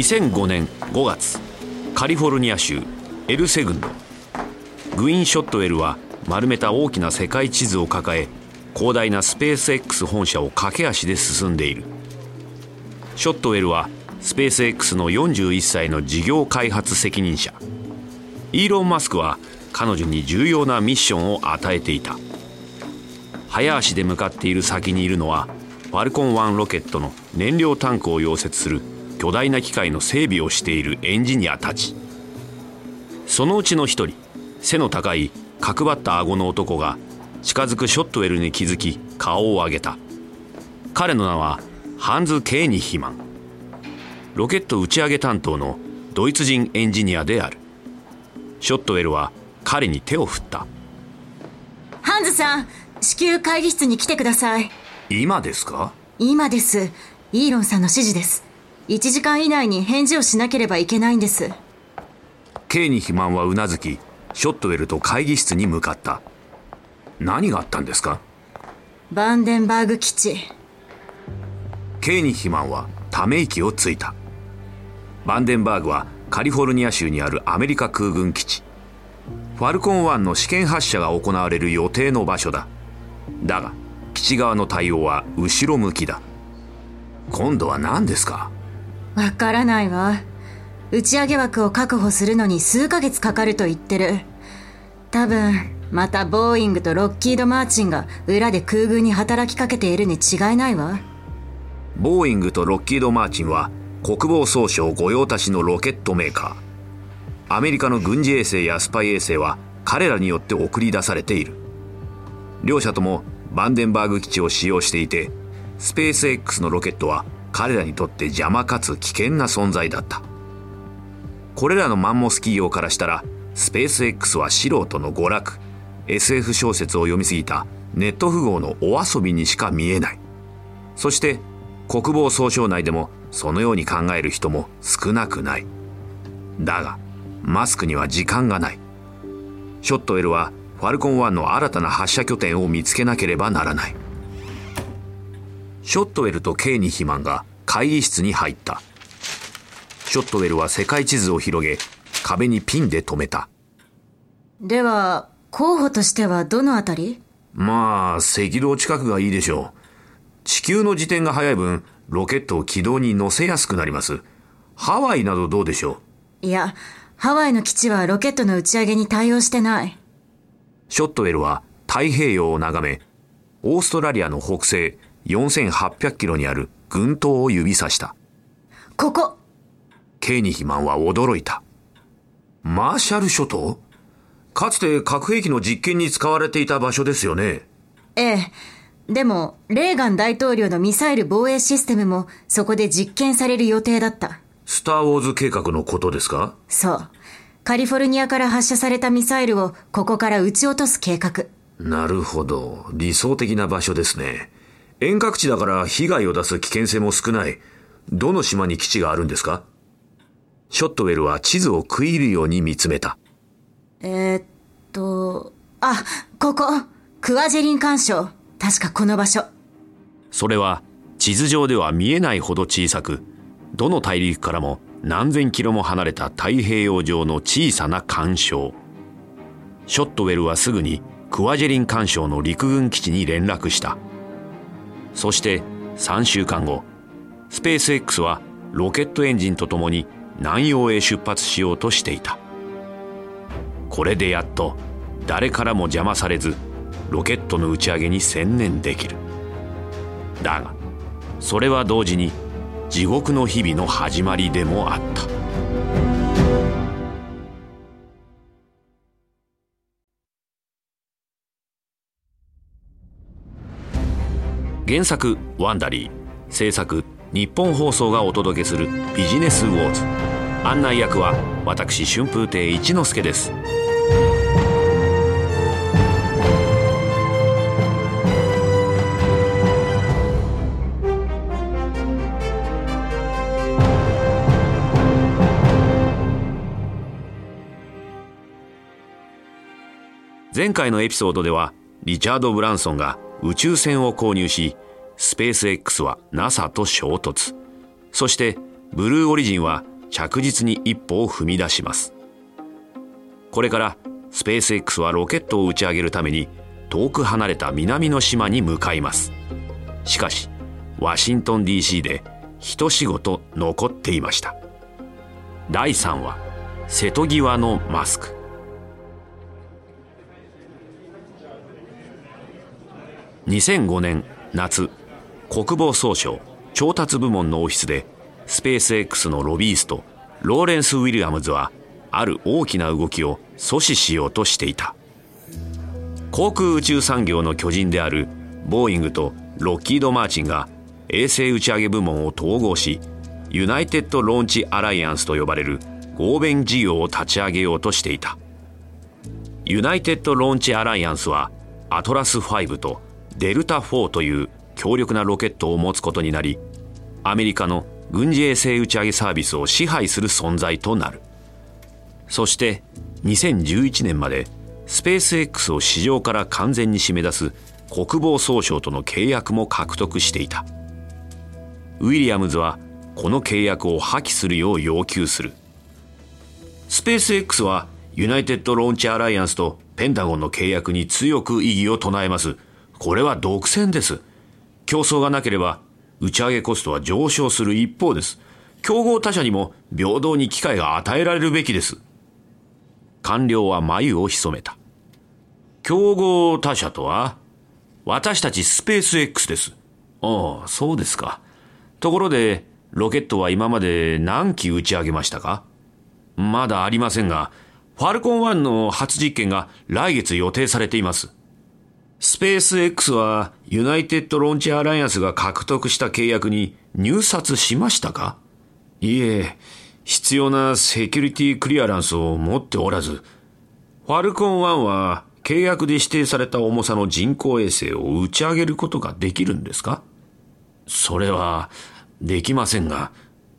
2005年5月カリフォルニア州エルセ郡のグイーン・ショットウェルは丸めた大きな世界地図を抱え広大なスペース X 本社を駆け足で進んでいる。ショットウェルはスペース X の41歳の事業開発責任者。イーロン・マスクは彼女に重要なミッションを与えていた。早足で向かっている先にいるのはファルコン1ロケットの燃料タンクを溶接する巨大な機械の整備をしているエンジニアたち。そのうちの一人背の高い角張った顎の男が近づくショットウェルに気づき顔を上げた。彼の名はハンズ・ケーニヒマン。ロケット打ち上げ担当のドイツ人エンジニアである。ショットウェルは彼に手を振った。ハンズさん至急会議室に来てください。今ですか？今です。イーロンさんの指示です1時間以内に返事をしなければいけないんです。ケーニヒマンはうなずきショットウェルと会議室に向かった。何があったんですか？バンデンバーグ基地。ケーニヒマンはため息をついた。バンデンバーグはカリフォルニア州にあるアメリカ空軍基地。ファルコン1の試験発射が行われる予定の場所だ。だが基地側の対応は後ろ向きだ。今度は何ですか？わからないわ。打ち上げ枠を確保するのに数ヶ月かかると言ってる。多分またボーイングとロッキード・マーチンが裏で空軍に働きかけているに違いないわ。ボーイングとロッキード・マーチンは国防総省御用達のロケットメーカー。アメリカの軍事衛星やスパイ衛星は彼らによって送り出されている。両社ともバンデンバーグ基地を使用していてスペース X のロケットは彼らにとって邪魔かつ危険な存在だった。これらのマンモス企業からしたらスペース X は素人の娯楽。SF 小説を読みすぎたネット富豪のお遊びにしか見えない。そして国防総省内でもそのように考える人も少なくない。だがマスクには時間がない。ショットウェルはファルコン1の新たな発射拠点を見つけなければならない。ショットウェルとケーニヒマンが会議室に入った。ショットウェルは世界地図を広げ壁にピンで止めた。では候補としてはどのあたり？まあ赤道近くがいいでしょう。地球の自転が速い分ロケットを軌道に乗せやすくなります。ハワイなどどうでしょう？いやハワイの基地はロケットの打ち上げに対応してない。ショットウェルは太平洋を眺めオーストラリアの北西4800キロにある群島を指さした。ここ。ケーニヒマンは驚いた。マーシャル諸島？かつて核兵器の実験に使われていた場所ですよね。ええ。でもレーガン大統領のミサイル防衛システムもそこで実験される予定だった。スター・ウォーズ計画のことですか？そう。カリフォルニアから発射されたミサイルをここから撃ち落とす計画。なるほど。理想的な場所ですね遠隔地だから被害を出す危険性も少ないどの島に基地があるんですか？ショットウェルは地図を食い入るように見つめた。えー、っと、あ、ここ、クワジェリン干渉。確かこの場所。それは地図上では見えないほど小さく、どの大陸からも何千キロも離れた太平洋上の小さな干渉。ショットウェルはすぐにクワジェリン干渉の陸軍基地に連絡した。そして3週間後、スペース X はロケットエンジンとともに南洋へ出発しようとしていた。これでやっと誰からも邪魔されずロケットの打ち上げに専念できる。だがそれは同時に地獄の日々の始まりでもあった。原作「ワンダリー」制作日本放送がお届けするビジネスウォーズ案内役は私春風亭一之輔です。前回のエピソードではリチャード・ブランソンが宇宙船を購入しスペース X は NASA と衝突。そしてブルーオリジンは着実に一歩を踏み出します。これからスペース X はロケットを打ち上げるために遠く離れた南の島に向かいます。しかしワシントン DC で一仕事残っていました。第3話瀬戸際のマスク。2005年夏国防総省調達部門のオフィスでスペース X のロビーストローレンス・ウィリアムズはある大きな動きを阻止しようとしていた。航空宇宙産業の巨人であるボーイングとロッキード・マーチンが衛星打ち上げ部門を統合しユナイテッド・ローンチ・アライアンスと呼ばれる合弁事業を立ち上げようとしていた。ユナイテッド・ローンチ・アライアンスはアトラス5とデルタ4という強力なロケットを持つことになりアメリカの軍事衛星打ち上げサービスを支配する存在となる。そして2011年までスペース X を市場から完全に締め出す国防総省との契約も獲得していた。ウィリアムズはこの契約を破棄するよう要求する。スペース X はユナイテッド・ローンチ・アライアンスとペンタゴンの契約に強く異議を唱えます。これは独占です。競争がなければ打ち上げコストは上昇する一方です。競合他社にも平等に機会が与えられるべきです。官僚は眉を潜めた。競合他社とは私たちスペース X です。ああそうですか。ところでロケットは今まで何機打ち上げましたか？まだありませんが、ファルコン1の初実験が来月予定されています。スペース X はユナイテッド・ローンチ・アライアンスが獲得した契約に入札しましたか？いえ、必要なセキュリティクリアランスを持っておらず、ファルコン1は契約で指定された重さの人工衛星を打ち上げることができるんですか？それは、できませんが、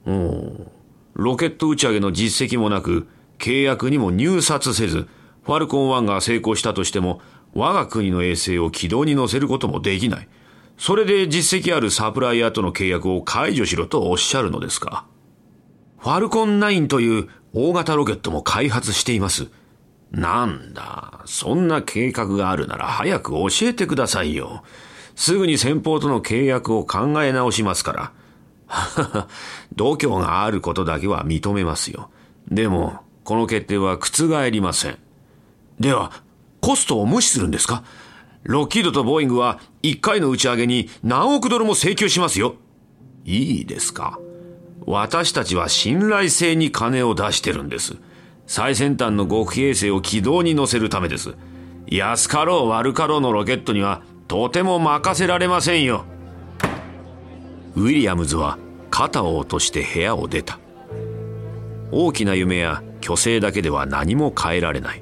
おロケット打ち上げの実績もなく、契約にも入札せず、ファルコン1が成功したとしても、我が国の衛星を軌道に乗せることもできない。それで実績あるサプライヤーとの契約を解除しろとおっしゃるのですか？ファルコン9という大型ロケットも開発しています。なんだ、そんな計画があるなら早く教えてくださいよ。すぐに先方との契約を考え直しますから。は は度胸があることだけは認めますよ。でも、この決定は覆りません。では、コストを無視するんですか？ロッキードとボーイングは1回の打ち上げに何億ドルも請求しますよ。いいですか？私たちは信頼性に金を出してるんです。最先端の極秘衛星を軌道に乗せるためです。安かろう悪かろうのロケットにはとても任せられませんよ。ウィリアムズは肩を落として部屋を出た大きな夢や虚勢だけでは何も変えられない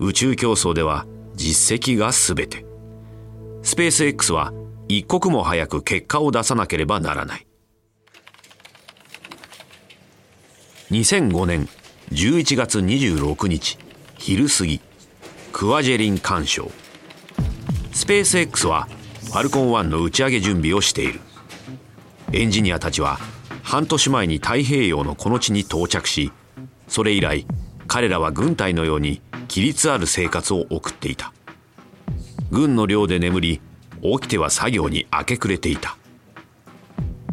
宇宙競争では実績が全て。スペース X は一刻も早く結果を出さなければならない。2005年11月26日昼過ぎクワジェリン干渉。スペース X はファルコン1の打ち上げ準備をしている。エンジニアたちは半年前に太平洋のこの地に到着しそれ以来彼らは軍隊のように規律ある生活を送っていた。軍の寮で眠り起きては作業に明け暮れていた。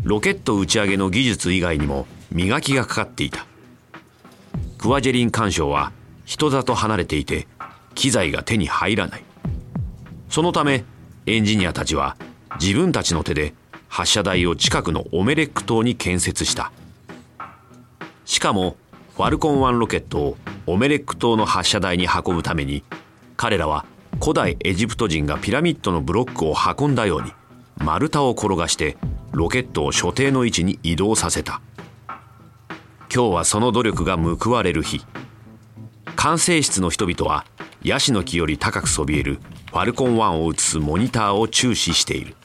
ロケット打ち上げの技術以外にも磨きがかかっていた。クワジェリン干渉は人里離れていて機材が手に入らない。そのためエンジニアたちは自分たちの手で発射台を近くのオメレック島に建設した。しかもファルコン1ロケットをオメレック島の発射台に運ぶために彼らは古代エジプト人がピラミッドのブロックを運んだように丸太を転がしてロケットを所定の位置に移動させた。今日はその努力が報われる日。管制室の人々はヤシの木より高くそびえるファルコン1を映すモニターを注視している。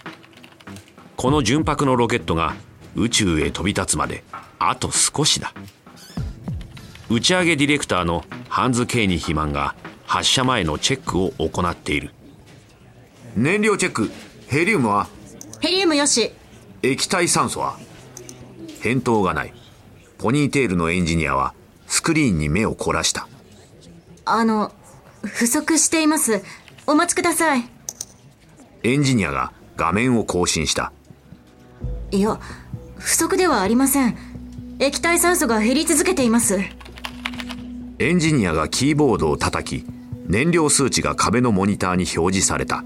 この純白のロケットが宇宙へ飛び立つまであと少しだ。打ち上げディレクターのハンズ・ケーニヒマンが発射前のチェックを行っている。燃料チェックヘリウムは？ヘリウムよし。液体酸素は？返答がない。ポニーテールのエンジニアはスクリーンに目を凝らした。あの不足しています。お待ちください。エンジニアが画面を更新した。いや不足ではありません。液体酸素が減り続けていますエンジニアがキーボードを叩き燃料数値が壁のモニターに表示された。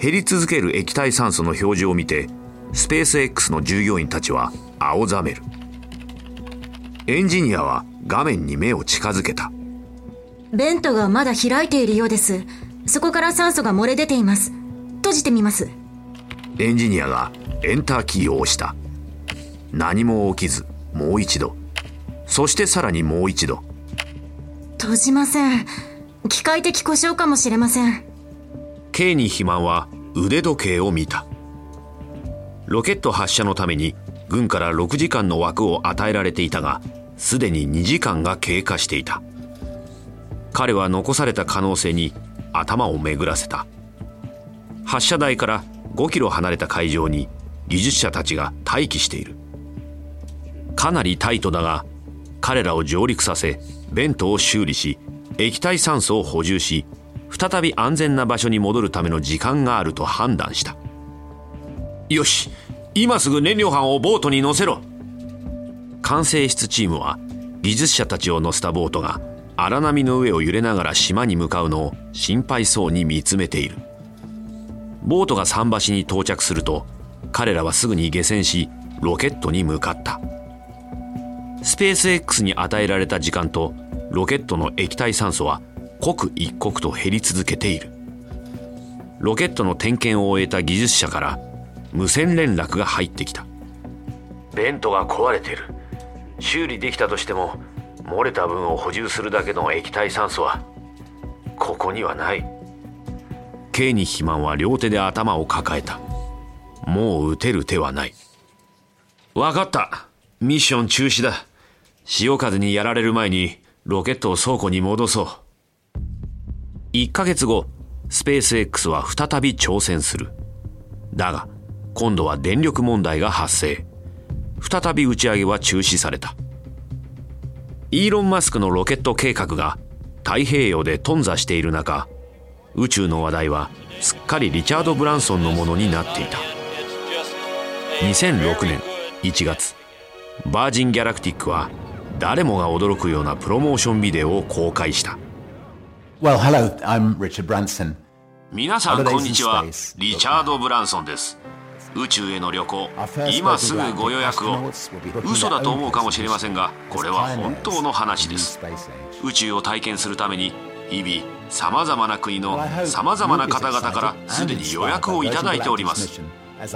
減り続ける液体酸素の表示を見てスペース X の従業員たちは青ざめる。エンジニアは画面に目を近づけた。ベントがまだ開いているようです。そこから酸素が漏れ出ています。閉じてみます。エンジニアがエンターキーを押した。何も起きずもう一度。そしてさらにもう一度閉じません。機械的故障かもしれません。K に肥満は腕時計を見た。ロケット発射のために軍から6時間の枠を与えられていたがすでに2時間が経過していた。彼は残された可能性に頭を巡らせた。発射台から5キロ離れた海上に技術者たちが待機している。かなりタイトだが彼らを上陸させベントを修理し液体酸素を補充し再び安全な場所に戻るための時間があると判断した。よし今すぐ燃料班をボートに乗せろ。管制室チームは技術者たちを乗せたボートが荒波の上を揺れながら島に向かうのを心配そうに見つめている。ボートが桟橋に到着すると彼らはすぐに下船しロケットに向かった。スペース X に与えられた時間とロケットの液体酸素は刻一刻と減り続けている。ロケットの点検を終えた技術者から無線連絡が入ってきた。ベントが壊れてる。修理できたとしても漏れた分を補充するだけの液体酸素はここにはない。K に肥満は両手で頭を抱えた。もう撃てる手はない。分かった。ミッション中止だ潮風にやられる前にロケットを倉庫に戻そう。1ヶ月後スペース X は再び挑戦する。だが今度は電力問題が発生。再び打ち上げは中止された。イーロン・マスクのロケット計画が太平洋で頓挫している中宇宙の話題はすっかりリチャード・ブランソンのものになっていた。2006年1月バージン・ギャラクティックは誰もが驚くようなプロモーションビデオを公開した。Well, hello, I'm Richard Branson. 皆さんこんにちは。リチャード・ブランソンです。宇宙への旅行。今すぐご予約を。嘘だと思うかもしれませんがこれは本当の話です。宇宙を体験するために日々さまざまな国のさまざまな方々からすでに予約をいただいております。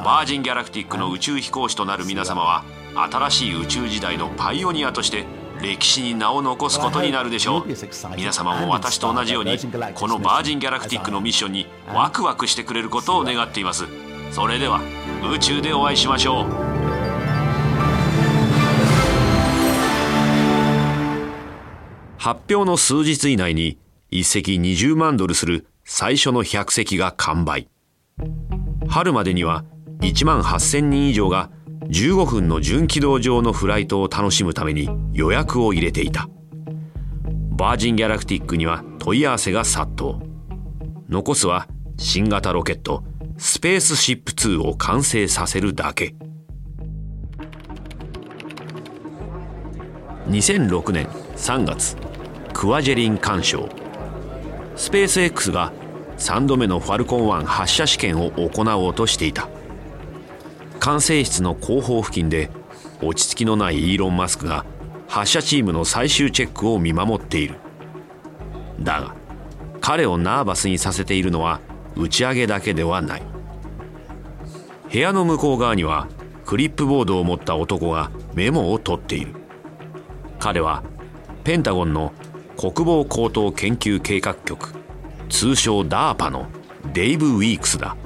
バージン・ギャラクティックの宇宙飛行士となる皆様は新しい宇宙時代のパイオニアとして歴史に名を残すことになるでしょう。皆様も私と同じようにこのバージン・ギャラクティックのミッションにワクワクしてくれることを願っています。それでは宇宙でお会いしましょう。発表の数日以内に1隻20万ドルする最初の100隻が完売。春までには1万8000人以上が15分の純軌道上のフライトを楽しむために予約を入れていた。バージン・ギャラクティックには問い合わせが殺到。残すは新型ロケットスペースシップ2を完成させるだけ。2006年3月クワジェリン干渉。スペース X が3度目のファルコン1発射試験を行おうとしていた。管制室の後方付近で落ち着きのないイーロン・マスクが発射チームの最終チェックを見守っている。だが彼をナーバスにさせているのは打ち上げだけではない。部屋の向こう側にはクリップボードを持った男がメモを取っている。彼はペンタゴンの国防高等研究計画局通称 DARPA のデイブ・ウィークスだ。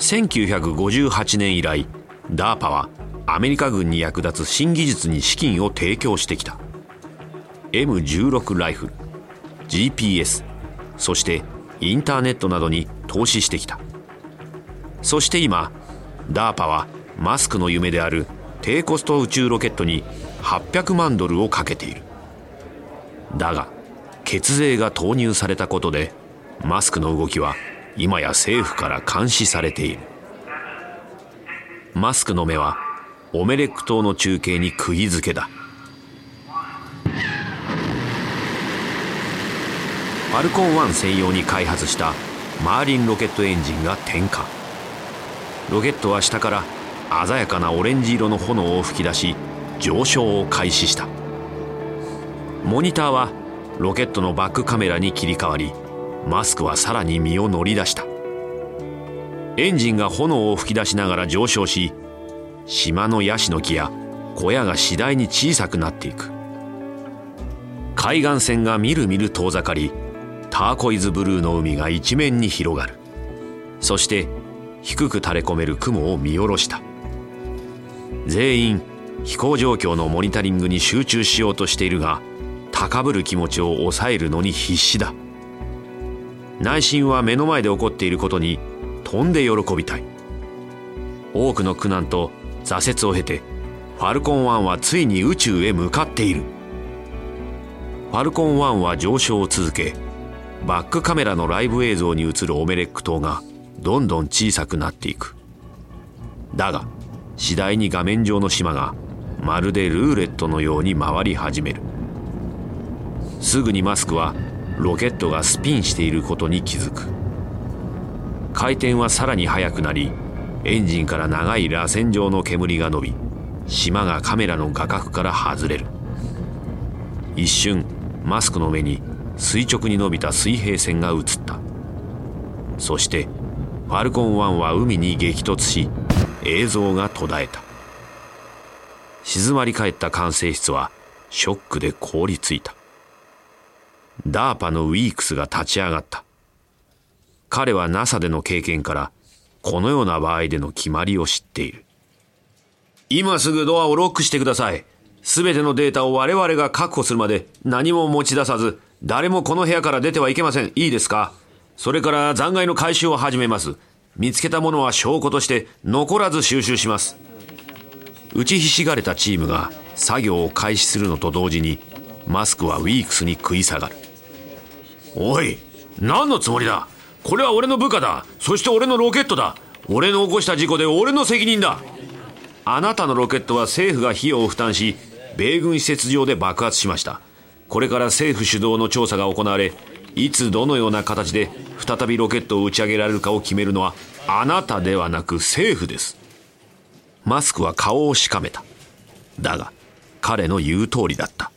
1958年以来 DARPA はアメリカ軍に役立つ新技術に資金を提供してきた。M16 ライフル GPS そしてインターネットなどに投資してきた。そして今 DARPA はマスクの夢である低コスト宇宙ロケットに800万ドルをかけている。だが血税が投入されたことでマスクの動きは今や政府から監視されている。マスクの目はオメレック島の中継に釘付けだ。ファルコン1専用に開発したマーリンロケットエンジンが点火。ロケットは下から鮮やかなオレンジ色の炎を噴き出し上昇を開始した。モニターはロケットのバックカメラに切り替わりマスクはさらに身を乗り出した。エンジンが炎を噴き出しながら上昇し島のヤシの木や小屋が次第に小さくなっていく。海岸線がみるみる遠ざかりターコイズブルーの海が一面に広がる。そして低く垂れ込める雲を見下ろした。全員飛行状況のモニタリングに集中しようとしているが高ぶる気持ちを抑えるのに必死だ。内心は目の前で起こっていることに飛んで喜びたい。多くの苦難と挫折を経てファルコン1はついに宇宙へ向かっている。ファルコン1は上昇を続けバックカメラのライブ映像に映るオメレック島がどんどん小さくなっていく。だが次第に画面上の島がまるでルーレットのように回り始める。すぐにマスクはロケットがスピンしていることに気づく。回転はさらに速くなりエンジンから長い螺旋状の煙が伸び島がカメラの画角から外れる。一瞬マスクの目に垂直に伸びた水平線が映った。そしてファルコン1は海に激突し映像が途絶えた。静まり返った管制室はショックで凍りついた。ダーパのウィークスが立ち上がった。彼は NASA での経験からこのような場合での決まりを知っている。今すぐドアをロックしてください。すべてのデータを我々が確保するまで何も持ち出さず誰もこの部屋から出てはいけません。いいですか？それから残骸の回収を始めます。見つけたものは証拠として残らず収集します。打ちひしがれたチームが作業を開始するのと同時にマスクはウィークスに食い下がる。おい何のつもりだ？これは俺の部下だ。そして俺のロケットだ。俺の起こした事故で俺の責任だ。あなたのロケットは政府が費用を負担し米軍施設上で爆発しました。これから政府主導の調査が行われいつどのような形で再びロケットを打ち上げられるかを決めるのはあなたではなく政府です。マスクは顔をしかめた。だが彼の言う通りだった。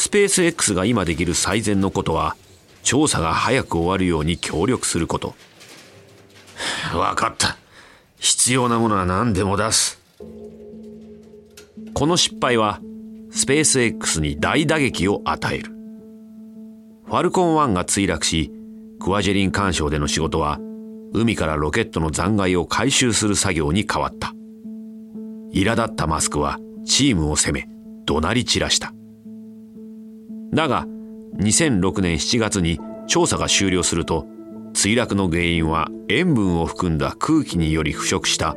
スペース X が今できる最善のことは調査が早く終わるように協力すること。分かった。必要なものは何でも出す。この失敗はスペース X に大打撃を与える。ファルコン1が墜落しクワジェリン干渉での仕事は海からロケットの残骸を回収する作業に変わった。苛立ったマスクはチームを責め怒鳴り散らした。だが2006年7月に調査が終了すると墜落の原因は塩分を含んだ空気により腐食した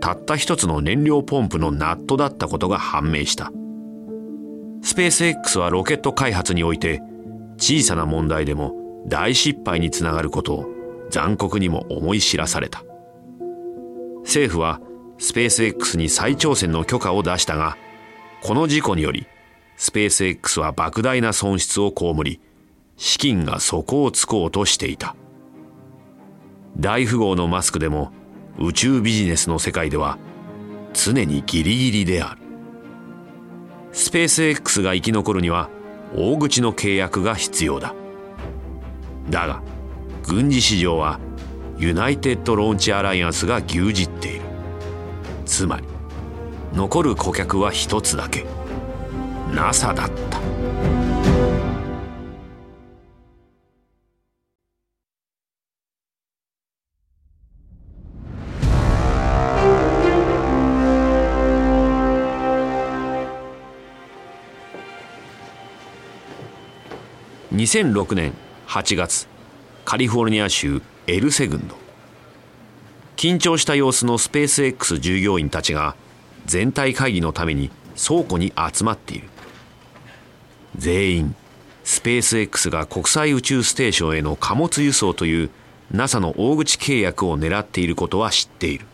たった一つの燃料ポンプのナットだったことが判明した。スペース X はロケット開発において小さな問題でも大失敗につながることを残酷にも思い知らされた。政府はスペース X に再挑戦の許可を出したがこの事故によりスペース X は莫大な損失を被り資金が底をつこうとしていた。大富豪のマスクでも宇宙ビジネスの世界では常にギリギリである。スペース X が生き残るには大口の契約が必要だ。だが軍事市場はユナイテッド・ローンチ・アライアンスが牛耳っている。つまり残る顧客は一つだけ。NASA だった。2006年8月カリフォルニア州エルセグンド。緊張した様子のスペース X 従業員たちが全体会議のために倉庫に集まっている。全員。スペース X が国際宇宙ステーションへの貨物輸送という NASA の大口契約を狙っていることは知っている。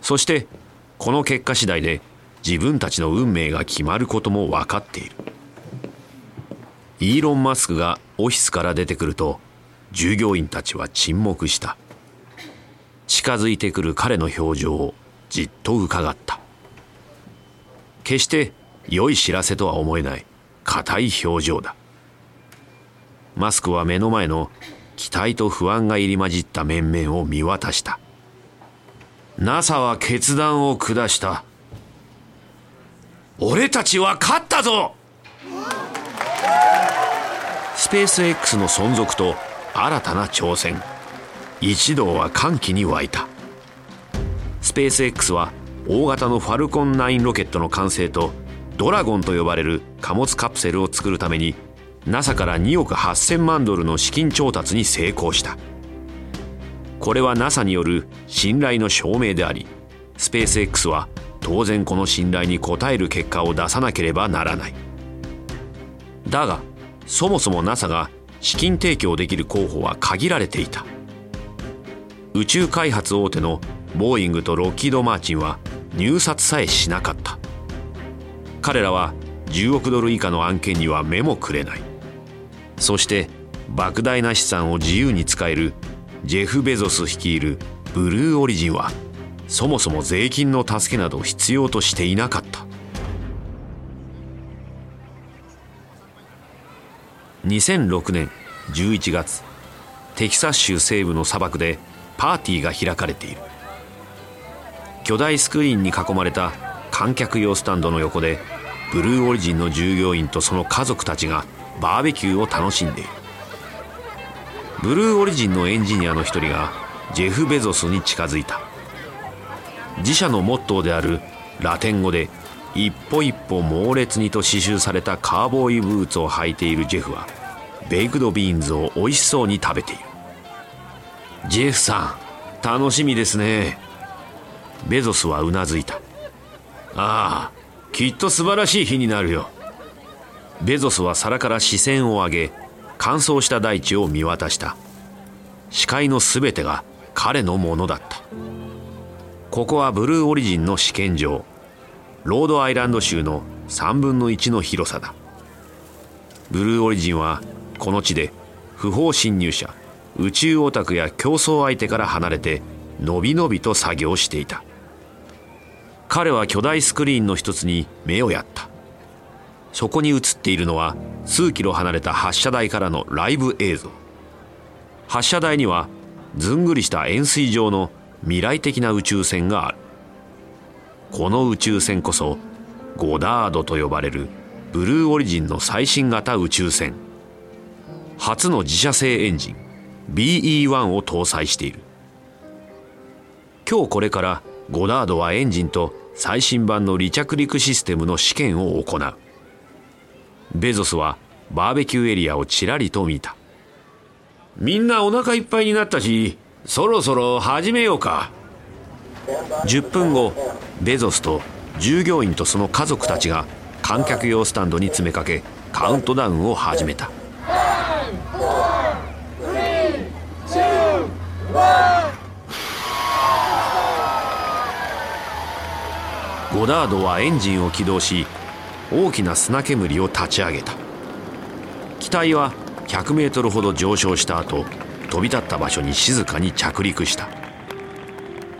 そしてこの結果次第で自分たちの運命が決まることも分かっている。イーロン・マスクがオフィスから出てくると従業員たちは沈黙した。近づいてくる彼の表情をじっと伺った。決して良い知らせとは思えない。硬い表情だ。マスクは目の前の期待と不安が入り混じった面々を見渡した。NASA は決断を下した。俺たちは勝ったぞ！スペース X の存続と新たな挑戦。一同は歓喜に沸いた。スペース X は大型のファルコン9ロケットの完成とドラゴンと呼ばれる貨物カプセルを作るために NASA から2億8000万ドルの資金調達に成功した。これは NASA による信頼の証明でありスペース X は当然この信頼に応える結果を出さなければならない。だがそもそも NASA が資金提供できる候補は限られていた。宇宙開発大手のボーイングとロッキード・マーチンは入札さえしなかった。彼らは10億ドル以下の案件には目もくれない。そして莫大な資産を自由に使えるジェフ・ベゾス率いるブルーオリジンはそもそも税金の助けなど必要としていなかった。2006年11月テキサス州西部の砂漠でパーティーが開かれている。巨大スクリーンに囲まれた観客用スタンドの横でブルーオリジンの従業員とその家族たちがバーベキューを楽しんでいる。 Blue Origin のエンジニアの一人がジェフ・ベゾスに近づいた。自社のモットーであるラテン語で「一歩一歩猛烈に」と刺繍されたカウボーイブーツを履いているジェフはベイクドビーンズを美味しそうに食べている。ジェフさん楽しみですね。ベゾスはうなずいた。ああきっと素晴らしい日になるよ。ベゾスは皿から視線を上げ乾燥した大地を見渡した。視界の全てが彼のものだった。ここはブルーオリジンの試験場。ロードアイランド州の3分の1の広さだ。ブルーオリジンはこの地で不法侵入者宇宙オタクや競争相手から離れてのびのびと作業していた。彼は巨大スクリーンの一つに目をやった。そこに映っているのは数キロ離れた発射台からのライブ映像。発射台にはずんぐりした円錐状の未来的な宇宙船がある。この宇宙船こそゴダードと呼ばれるブルーオリジンの最新型宇宙船。初の自社製エンジン BE1 を搭載している。今日これからゴダードはエンジンと最新版の離着陸システムの試験を行う。ベゾスはバーベキューエリアをちらりと見た。みんなお腹いっぱいになったしそろそろ始めようか。10分後ベゾスと従業員とその家族たちが観客用スタンドに詰めかけカウントダウンを始めた。ゴダードはエンジンを起動し大きな砂煙を立ち上げた。機体は100メートルほど上昇した後飛び立った場所に静かに着陸した。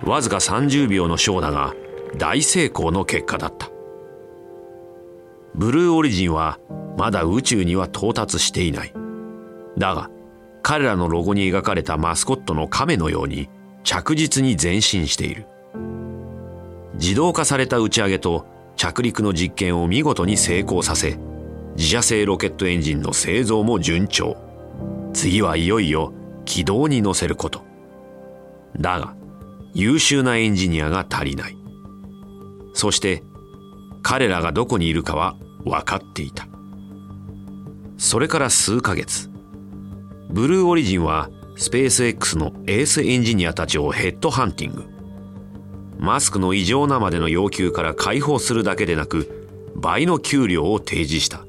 わずか30秒のショーだが大成功の結果だった。ブルーオリジンはまだ宇宙には到達していない。だが彼らのロゴに描かれたマスコットの亀のように着実に前進している。自動化された打ち上げと着陸の実験を見事に成功させ自社製ロケットエンジンの製造も順調。次はいよいよ軌道に乗せること。だが優秀なエンジニアが足りない。そして彼らがどこにいるかは分かっていた。それから数ヶ月。 Blue Origin はスペース X のエースエンジニアたちをヘッドハンティング。マスクの異常なまでの要求から解放するだけでなく倍の給料を提示した。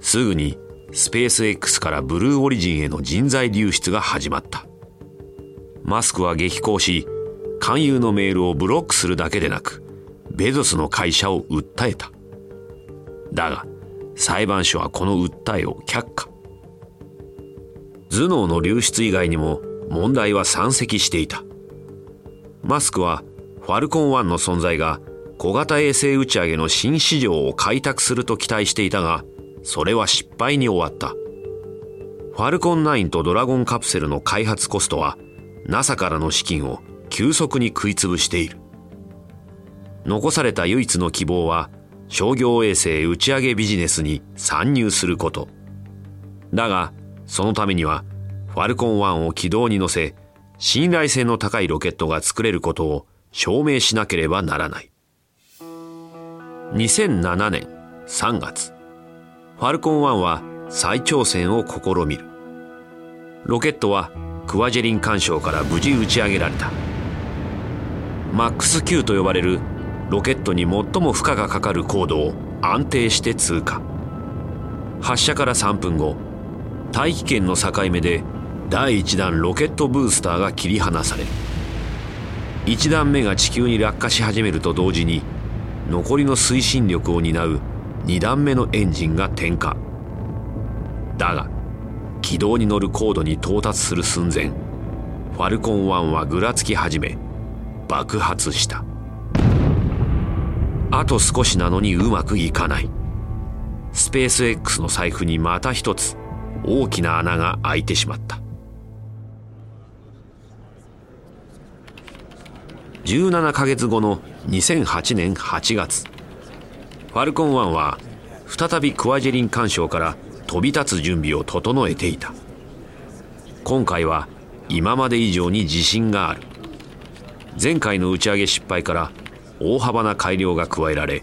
すぐにスペース X から Blue Origin への人材流出が始まった。マスクは激高し勧誘のメールをブロックするだけでなくベゾスの会社を訴えた。だが裁判所はこの訴えを却下。頭脳の流出以外にも問題は山積していた。マスクはファルコン1の存在が小型衛星打ち上げの新市場を開拓すると期待していたがそれは失敗に終わった。ファルコン9とドラゴンカプセルの開発コストは NASA からの資金を急速に食い潰している。残された唯一の希望は商業衛星打ち上げビジネスに参入すること。だがそのためにはファルコン1を軌道に乗せ信頼性の高いロケットが作れることを証明しなければならない。2007年3月ファルコン1は再挑戦を試みる。ロケットはクワジェリン干渉から無事打ち上げられた。マックス Q と呼ばれるロケットに最も負荷がかかる高度を安定して通過。発射から3分後大気圏の境目で第1弾ロケットブースターが切り離される。1段目が地球に落下し始めると同時に残りの推進力を担う2段目のエンジンが点火。だが軌道に乗る高度に到達する寸前ファルコン1はぐらつき始め爆発した。あと少しなのにうまくいかない。スペース X の財布にまた一つ大きな穴が開いてしまった。17ヶ月後の2008年8月ファルコン1は再びクワジェリン干渉から飛び立つ準備を整えていた。今回は今まで以上に自信がある。前回の打ち上げ失敗から大幅な改良が加えられ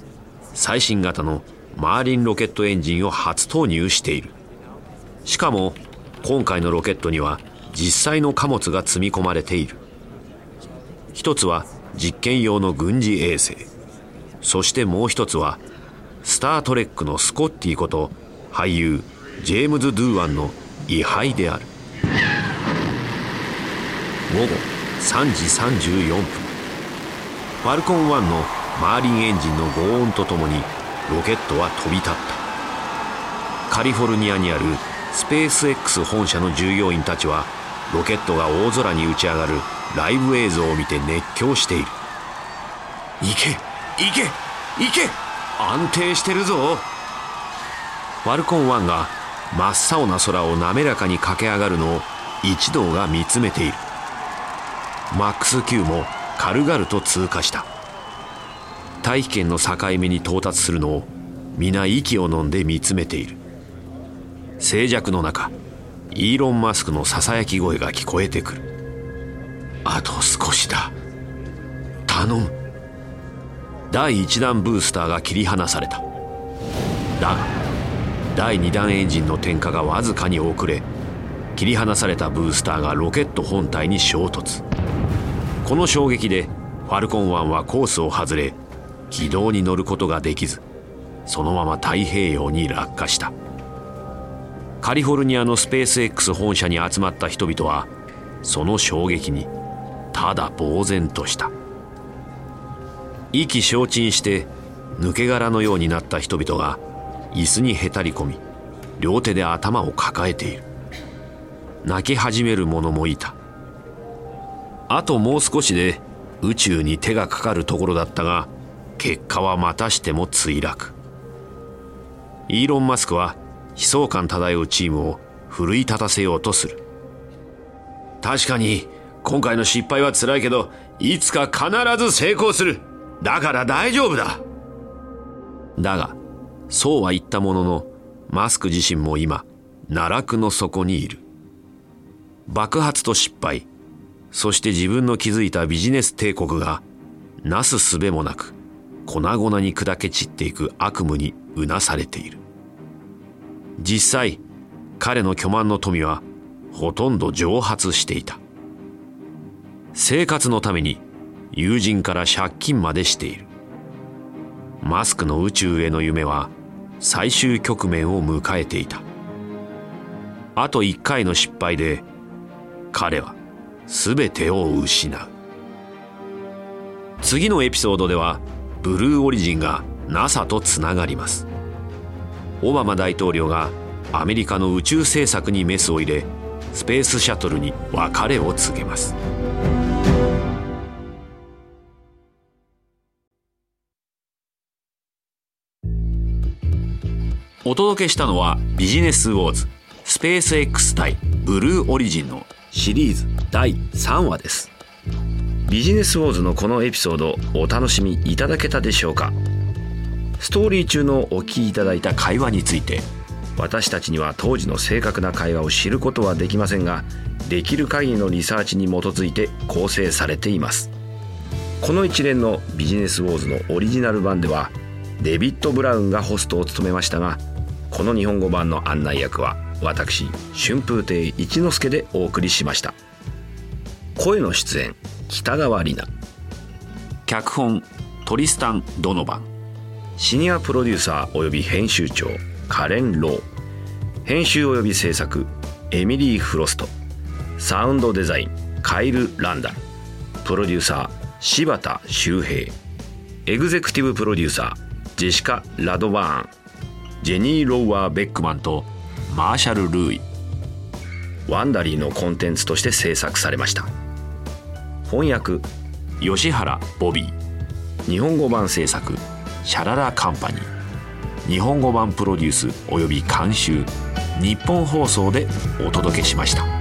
最新型のマーリンロケットエンジンを初投入している。しかも今回のロケットには実際の貨物が積み込まれている。一つは実験用の軍事衛星。そしてもう一つはスター・トレックのスコッティこと俳優ジェームズ・ドゥーアンの位牌である。午後3時34分。ファルコン1のマーリンエンジンの轟音とともにロケットは飛び立った。カリフォルニアにあるスペース X 本社の従業員たちはロケットが大空に打ち上がるライブ映像を見て熱狂している。行け行け行け。安定してるぞ。ファルコン1が真っ青な空を滑らかに駆け上がるのを一同が見つめている。マックス Q も軽々と通過した。大気圏の境目に到達するのを皆息を飲んで見つめている。静寂の中イーロン・マスクのささやき声が聞こえてくる。あと少しだ。頼む。第1弾ブースターが切り離された。だが第2弾エンジンの点火がわずかに遅れ切り離されたブースターがロケット本体に衝突。この衝撃でファルコン1はコースを外れ軌道に乗ることができずそのまま太平洋に落下した。カリフォルニアのスペース X 本社に集まった人々はその衝撃にただ呆然とした。意気消沈して抜け殻のようになった人々が椅子にへたり込み両手で頭を抱えている。泣き始める者もいた。あともう少しで宇宙に手がかかるところだったが結果はまたしても墜落。イーロン・マスクは悲壮感漂うチームを奮い立たせようとする。確かに今回の失敗は辛いけど、いつか必ず成功する。だから大丈夫だ。だが、そうは言ったものの、マスク自身も今、奈落の底にいる。爆発と失敗、そして自分の築いたビジネス帝国が、なすすべもなく、粉々に砕け散っていく悪夢にうなされている。実際、彼の巨万の富は、ほとんど蒸発していた。生活のために友人から借金までしている。マスクの宇宙への夢は最終局面を迎えていた。あと1回の失敗で彼は全てを失う。次のエピソードではブルーオリジンが NASA とつながります。オバマ大統領がアメリカの宇宙政策にメスを入れスペースシャトルに別れを告げます。お届けしたのはビジネスウォーズスペース X 対ブルーオリジンのシリーズ第3話です。ビジネスウォーズのこのエピソードお楽しみいただけたでしょうか？ストーリー中のお聞きいただいた会話について私たちには当時の正確な会話を知ることはできませんができる限りのリサーチに基づいて構成されています。この一連のビジネスウォーズのオリジナル版ではデビッド・ブラウンがホストを務めましたがこの日本語版の案内役は私春風亭一之輔でお送りしました。声の出演北川里奈。脚本トリスタン・ドノバン。シニアプロデューサー及び編集長カレン・ロー。編集及び制作エミリー・フロスト。サウンドデザインカイル・ランダル。プロデューサー柴田修平。エグゼクティブプロデューサージェシカ・ラドバーンジェニー・ローワー・ベックマンとマーシャル・ルーイ。 Wondery のコンテンツとして制作されました。翻訳吉原ボビー。日本語版制作シャララカンパニー。日本語版プロデュースおよび監修ニッポン放送でお届けしました。